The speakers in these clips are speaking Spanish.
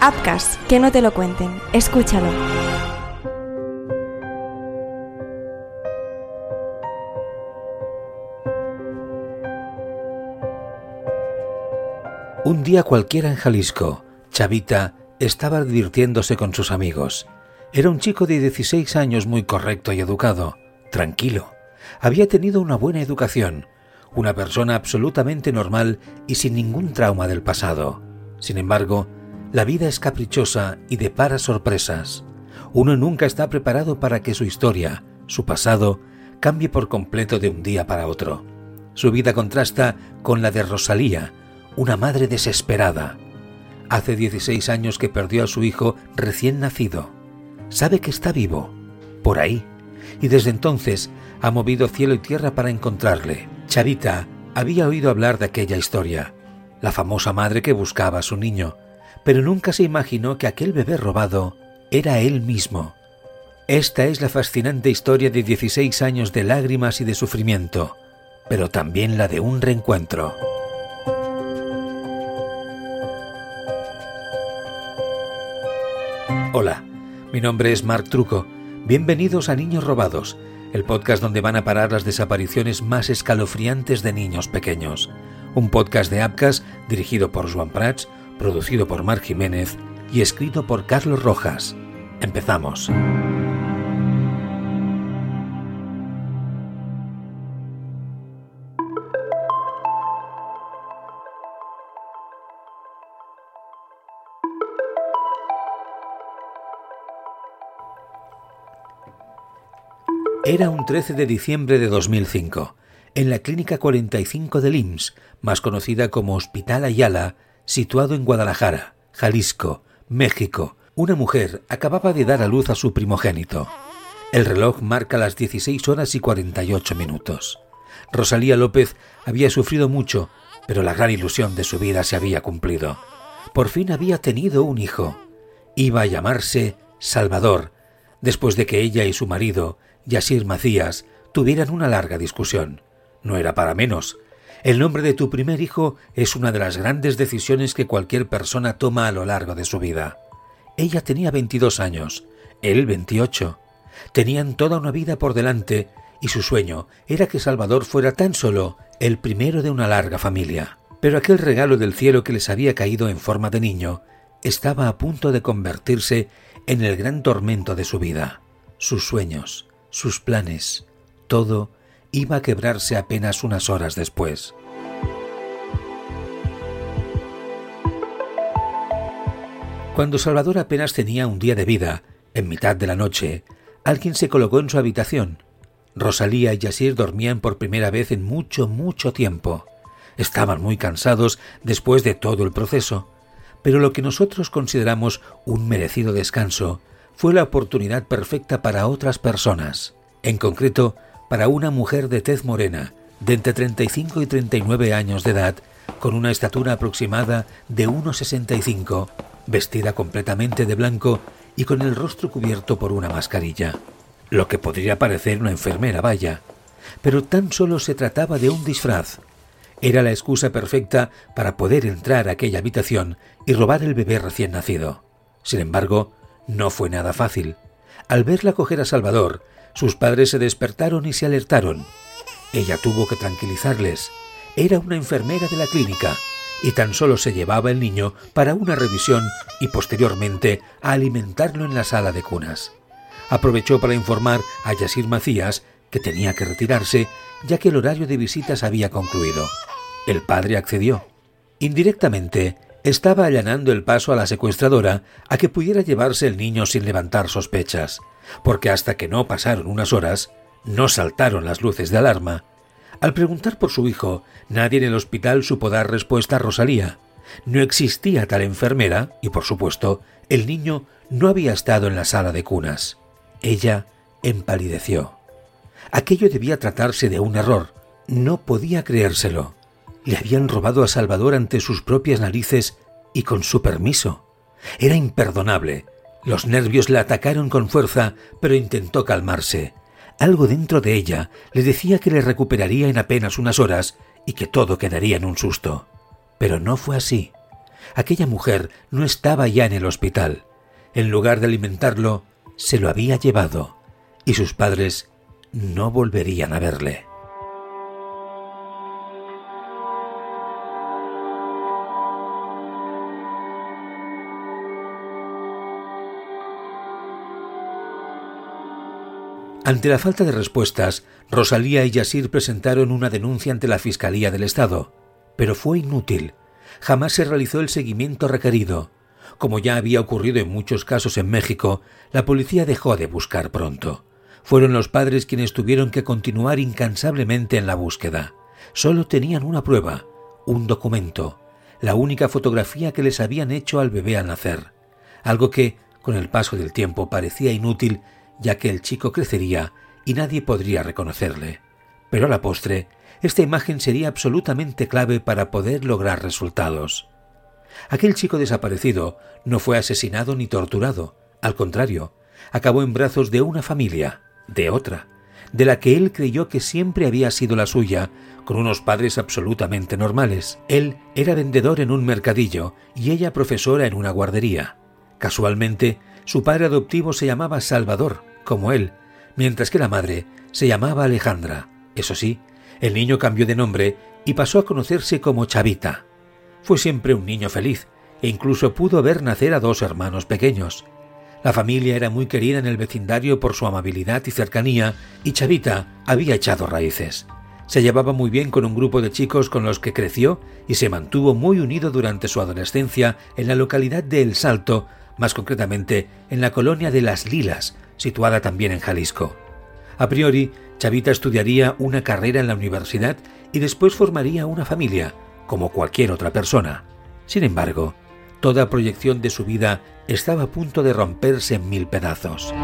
Apcas, que no te lo cuenten. Escúchalo. Un día cualquiera en Jalisco, Chavita estaba divirtiéndose con sus amigos. Era un chico de 16 años muy correcto y educado, tranquilo. Había tenido una buena educación, una persona absolutamente normal y sin ningún trauma del pasado. Sin embargo, la vida es caprichosa y depara sorpresas. Uno nunca está preparado para que su historia, su pasado, cambie por completo de un día para otro. Su vida contrasta con la de Rosalía, una madre desesperada. Hace 16 años que perdió a su hijo recién nacido. Sabe que está vivo, por ahí, y desde entonces ha movido cielo y tierra para encontrarle. Charita había oído hablar de aquella historia, la famosa madre que buscaba a su niño, pero nunca se imaginó que aquel bebé robado era él mismo. Esta es la fascinante historia de 16 años de lágrimas y de sufrimiento, pero también la de un reencuentro. Hola, mi nombre es Marc Truco. Bienvenidos a Niños Robados, el podcast donde van a parar las desapariciones más escalofriantes de niños pequeños. Un podcast de Apcas dirigido por Juan Prats, producido por Marc Jiménez y escrito por Carlos Rojas. Empezamos. Era un 13 de diciembre de 2005, en la Clínica 45 del IMSS, más conocida como Hospital Ayala, situado en Guadalajara, Jalisco, México. Una mujer acababa de dar a luz a su primogénito. El reloj marca las 16 horas y 48 minutos. Rosalía López había sufrido mucho, pero la gran ilusión de su vida se había cumplido. Por fin había tenido un hijo. Iba a llamarse Salvador, después de que ella y su marido Yasir Macías tuvieran una larga discusión. No era para menos. El nombre de tu primer hijo es una de las grandes decisiones que cualquier persona toma a lo largo de su vida. Ella tenía 22 años, él 28. Tenían toda una vida por delante y su sueño era que Salvador fuera tan solo el primero de una larga familia. Pero aquel regalo del cielo que les había caído en forma de niño estaba a punto de convertirse en el gran tormento de su vida. Sus sueños, sus planes, todo iba a quebrarse apenas unas horas después. Cuando Salvador apenas tenía un día de vida, en mitad de la noche, alguien se colocó en su habitación. Rosalía y Yasir dormían por primera vez en mucho, mucho tiempo. Estaban muy cansados después de todo el proceso, pero lo que nosotros consideramos un merecido descanso fue la oportunidad perfecta para otras personas, en concreto para una mujer de tez morena, de entre 35 y 39 años de edad, con una estatura aproximada de 1,65, vestida completamente de blanco y con el rostro cubierto por una mascarilla. Lo que podría parecer una enfermera, vaya. Pero tan solo se trataba de un disfraz. Era la excusa perfecta para poder entrar a aquella habitación y robar el bebé recién nacido. Sin embargo, no fue nada fácil. Al verla coger a Salvador, sus padres se despertaron y se alertaron. Ella tuvo que tranquilizarles. Era una enfermera de la clínica y tan solo se llevaba el niño para una revisión y posteriormente a alimentarlo en la sala de cunas. Aprovechó para informar a Yasir Macías que tenía que retirarse ya que el horario de visitas había concluido. El padre accedió. Indirectamente, estaba allanando el paso a la secuestradora a que pudiera llevarse el niño sin levantar sospechas, porque hasta que no pasaron unas horas, no saltaron las luces de alarma. Al preguntar por su hijo, nadie en el hospital supo dar respuesta a Rosalía. No existía tal enfermera y, por supuesto, el niño no había estado en la sala de cunas. Ella empalideció. Aquello debía tratarse de un error. No podía creérselo. Le habían robado a Salvador ante sus propias narices y con su permiso. Era imperdonable. Los nervios la atacaron con fuerza, pero intentó calmarse. Algo dentro de ella le decía que le recuperaría en apenas unas horas y que todo quedaría en un susto. Pero no fue así. Aquella mujer no estaba ya en el hospital. En lugar de alimentarlo, se lo había llevado y sus padres no volverían a verle. Ante la falta de respuestas, Rosalía y Yasir presentaron una denuncia ante la Fiscalía del Estado, pero fue inútil. Jamás se realizó el seguimiento requerido. Como ya había ocurrido en muchos casos en México, la policía dejó de buscar pronto. Fueron los padres quienes tuvieron que continuar incansablemente en la búsqueda. Solo tenían una prueba, un documento, la única fotografía que les habían hecho al bebé al nacer, algo que, con el paso del tiempo, parecía inútil ya que el chico crecería y nadie podría reconocerle. Pero a la postre, esta imagen sería absolutamente clave para poder lograr resultados. Aquel chico desaparecido no fue asesinado ni torturado, al contrario, acabó en brazos de una familia, de otra, de la que él creyó que siempre había sido la suya, con unos padres absolutamente normales. Él era vendedor en un mercadillo y ella profesora en una guardería. Casualmente, su padre adoptivo se llamaba Salvador, como él, mientras que la madre se llamaba Alejandra. Eso sí, el niño cambió de nombre y pasó a conocerse como Chavita. Fue siempre un niño feliz e incluso pudo ver nacer a dos hermanos pequeños. La familia era muy querida en el vecindario por su amabilidad y cercanía y Chavita había echado raíces. Se llevaba muy bien con un grupo de chicos con los que creció y se mantuvo muy unido durante su adolescencia en la localidad de El Salto, más concretamente en la colonia de Las Lilas, situada también en Jalisco. A priori, Chavita estudiaría una carrera en la universidad y después formaría una familia, como cualquier otra persona. Sin embargo, toda proyección de su vida estaba a punto de romperse en mil pedazos.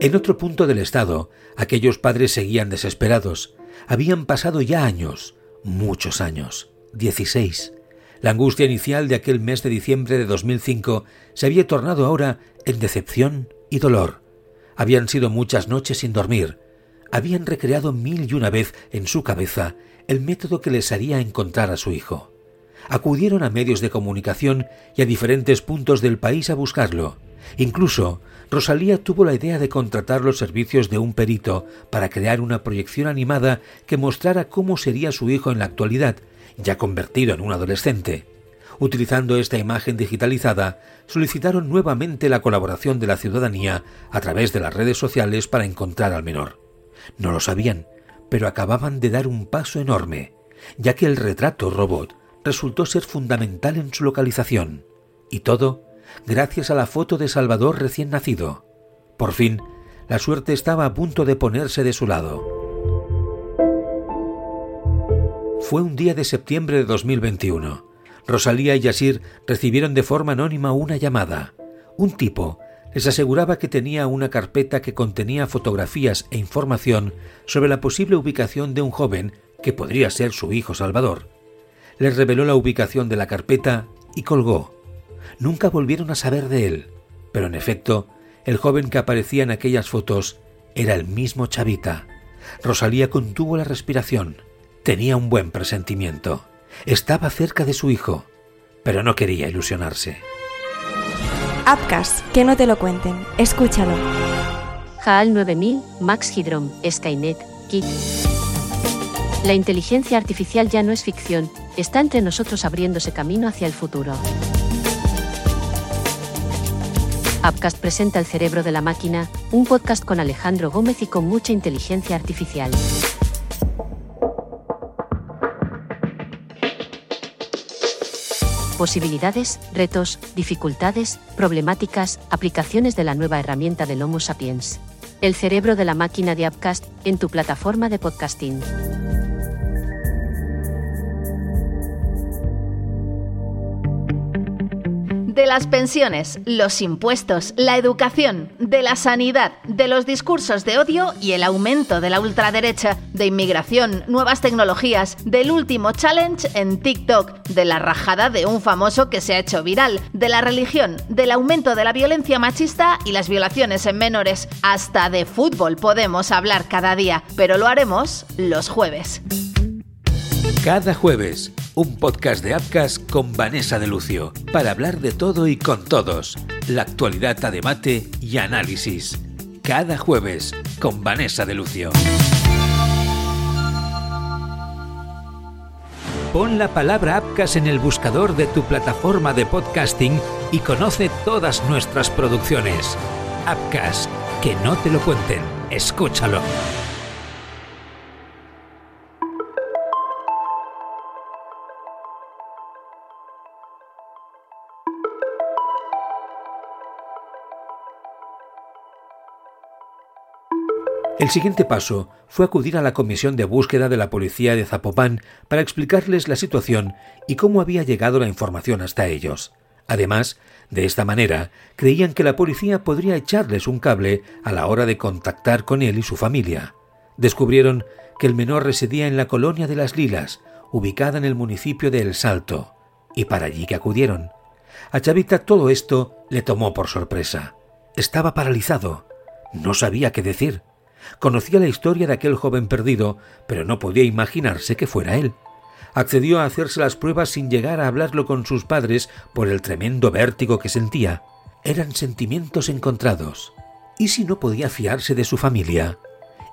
En otro punto del estado, aquellos padres seguían desesperados. Habían pasado ya años, muchos años, 16. La angustia inicial de aquel mes de diciembre de 2005 se había tornado ahora en decepción y dolor. Habían sido muchas noches sin dormir. Habían recreado mil y una vez en su cabeza el método que les haría encontrar a su hijo. Acudieron a medios de comunicación y a diferentes puntos del país a buscarlo. Incluso Rosalía tuvo la idea de contratar los servicios de un perito para crear una proyección animada que mostrara cómo sería su hijo en la actualidad, ya convertido en un adolescente. Utilizando esta imagen digitalizada, solicitaron nuevamente la colaboración de la ciudadanía a través de las redes sociales para encontrar al menor. No lo sabían, pero acababan de dar un paso enorme, ya que el retrato robot resultó ser fundamental en su localización. Y todo gracias a la foto de Salvador recién nacido. Por fin, la suerte estaba a punto de ponerse de su lado. Fue un día de septiembre de 2021. Rosalía y Yasir recibieron de forma anónima una llamada. Un tipo les aseguraba que tenía una carpeta que contenía fotografías e información sobre la posible ubicación de un joven que podría ser su hijo Salvador. Les reveló la ubicación de la carpeta y colgó nunca volvieron a saber de él, pero en efecto, el joven que aparecía en aquellas fotos era el mismo Chavita. Rosalía contuvo la respiración. Tenía un buen presentimiento. Estaba cerca de su hijo, pero no quería ilusionarse. Upcast, que no te lo cuenten. Escúchalo. HAL 9000, Max Hydrom, Skynet, Kit. La inteligencia artificial ya no es ficción, está entre nosotros abriéndose camino hacia el futuro. Upcast presenta El cerebro de la máquina, un podcast con Alejandro Gómez y con mucha inteligencia artificial. Posibilidades, retos, dificultades, problemáticas, aplicaciones de la nueva herramienta del Homo sapiens. El cerebro de la máquina de Upcast en tu plataforma de podcasting. De las pensiones, los impuestos, la educación, de la sanidad, de los discursos de odio y el aumento de la ultraderecha, de inmigración, nuevas tecnologías, del último challenge en TikTok, de la rajada de un famoso que se ha hecho viral, de la religión, del aumento de la violencia machista y las violaciones en menores. Hasta de fútbol podemos hablar cada día, pero lo haremos los jueves. Cada jueves, un podcast de Apcas con Vanessa de Lucio, para hablar de todo y con todos, la actualidad a debate y análisis. Cada jueves, con Vanessa de Lucio. Pon la palabra Apcas en el buscador de tu plataforma de podcasting y conoce todas nuestras producciones. Apcas, que no te lo cuenten, escúchalo. El siguiente paso fue acudir a la comisión de búsqueda de la policía de Zapopan para explicarles la situación y cómo había llegado la información hasta ellos. Además, de esta manera, creían que la policía podría echarles un cable a la hora de contactar con él y su familia. Descubrieron que el menor residía en la colonia de las Lilas, ubicada en el municipio de El Salto, y para allí que acudieron. A Chavita todo esto le tomó por sorpresa. Estaba paralizado. No sabía qué decir. Conocía la historia de aquel joven perdido, pero no podía imaginarse que fuera él. Accedió a hacerse las pruebas sin llegar a hablarlo con sus padres por el tremendo vértigo que sentía. Eran sentimientos encontrados. ¿Y si no podía fiarse de su familia?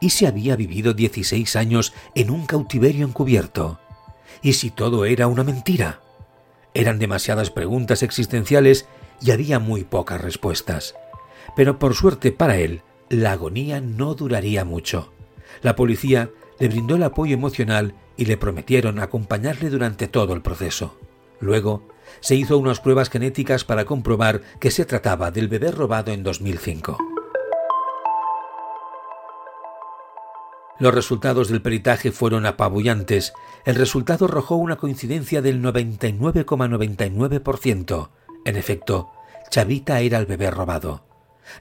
¿Y si había vivido 16 años en un cautiverio encubierto? ¿Y si todo era una mentira? Eran demasiadas preguntas existenciales y había muy pocas respuestas. Pero por suerte para él, la agonía no duraría mucho. La policía le brindó el apoyo emocional y le prometieron acompañarle durante todo el proceso. Luego, se hizo unas pruebas genéticas para comprobar que se trataba del bebé robado en 2005. Los resultados del peritaje fueron apabullantes. El resultado arrojó una coincidencia del 99,99%. En efecto, Chavita era el bebé robado.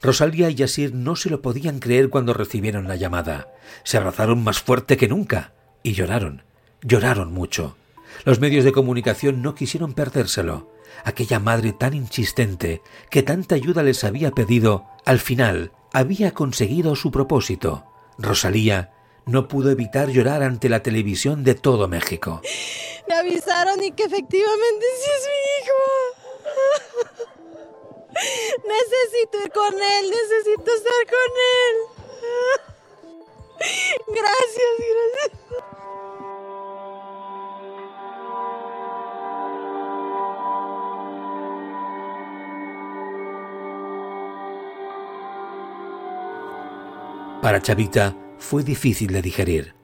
Rosalía y Yasir no se lo podían creer cuando recibieron la llamada. Se abrazaron más fuerte que nunca y lloraron, lloraron mucho. Los medios de comunicación no quisieron perdérselo. Aquella madre tan insistente, que tanta ayuda les había pedido, al final había conseguido su propósito. Rosalía no pudo evitar llorar ante la televisión de todo México. Me avisaron y que efectivamente sí es mi hijo. Necesito ir con él, necesito estar con él. Gracias, gracias. Para Chavita fue difícil de digerir.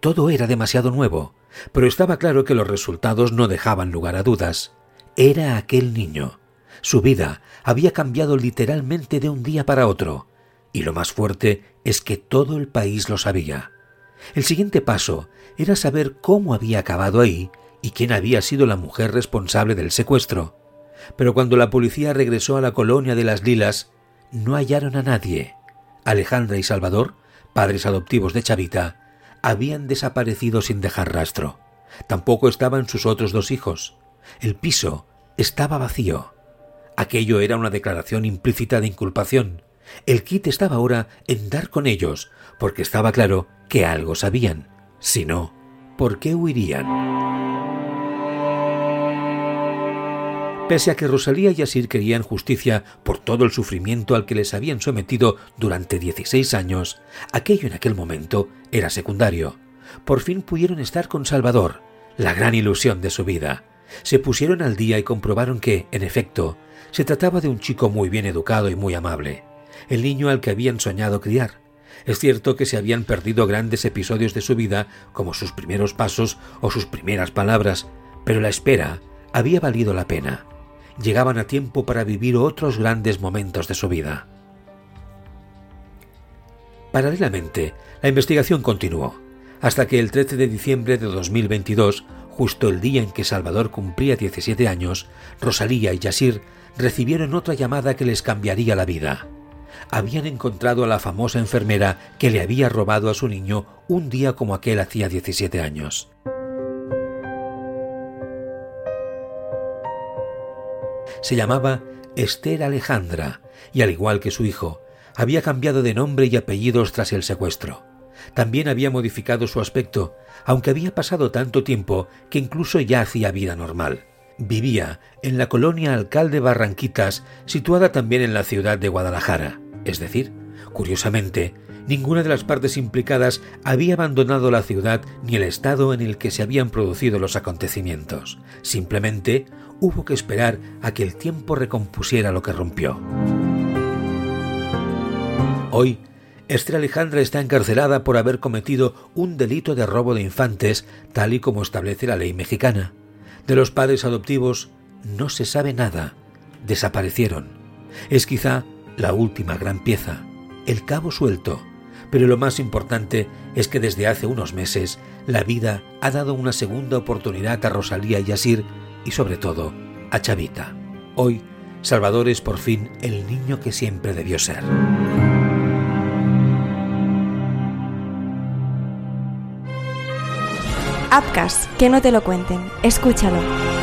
Todo era demasiado nuevo, pero estaba claro que los resultados no dejaban lugar a dudas. Era aquel niño. Su vida había cambiado literalmente de un día para otro, y lo más fuerte es que todo el país lo sabía. El siguiente paso era saber cómo había acabado ahí y quién había sido la mujer responsable del secuestro. Pero cuando la policía regresó a la colonia de las Lilas, no hallaron a nadie. Alejandra y Salvador, padres adoptivos de Chavita, habían desaparecido sin dejar rastro. Tampoco estaban sus otros dos hijos. El piso estaba vacío. Aquello era una declaración implícita de inculpación. El kit estaba ahora en dar con ellos, porque estaba claro que algo sabían. Si no, ¿por qué huirían? Pese a que Rosalía y Asir querían justicia por todo el sufrimiento al que les habían sometido durante 16 años, aquello en aquel momento era secundario. Por fin pudieron estar con Salvador, la gran ilusión de su vida. Se pusieron al día y comprobaron que, en efecto, se trataba de un chico muy bien educado y muy amable, el niño al que habían soñado criar. Es cierto que se habían perdido grandes episodios de su vida, como sus primeros pasos o sus primeras palabras, pero la espera había valido la pena. Llegaban a tiempo para vivir otros grandes momentos de su vida. Paralelamente, la investigación continuó, hasta que el 13 de diciembre de 2022, Justo el día en que Salvador cumplía 17 años, Rosalía y Yasir recibieron otra llamada que les cambiaría la vida. Habían encontrado a la famosa enfermera que le había robado a su niño un día como aquel hacía 17 años. Se llamaba Esther Alejandra y al igual que su hijo, había cambiado de nombre y apellidos tras el secuestro. También había modificado su aspecto, aunque había pasado tanto tiempo que incluso ya hacía vida normal. Vivía en la colonia Alcalde Barranquitas, situada también en la ciudad de Guadalajara. Es decir, curiosamente, ninguna de las partes implicadas había abandonado la ciudad ni el estado en el que se habían producido los acontecimientos. Simplemente hubo que esperar a que el tiempo recompusiera lo que rompió. Hoy, Esther Alejandra está encarcelada por haber cometido un delito de robo de infantes, tal y como establece la ley mexicana. De los padres adoptivos no se sabe nada. Desaparecieron. Es quizá la última gran pieza, el cabo suelto. Pero lo más importante es que desde hace unos meses la vida ha dado una segunda oportunidad a Rosalía y Asir y sobre todo a Chavita. Hoy, Salvador es por fin el niño que siempre debió ser. Apcas, que no te lo cuenten. Escúchalo.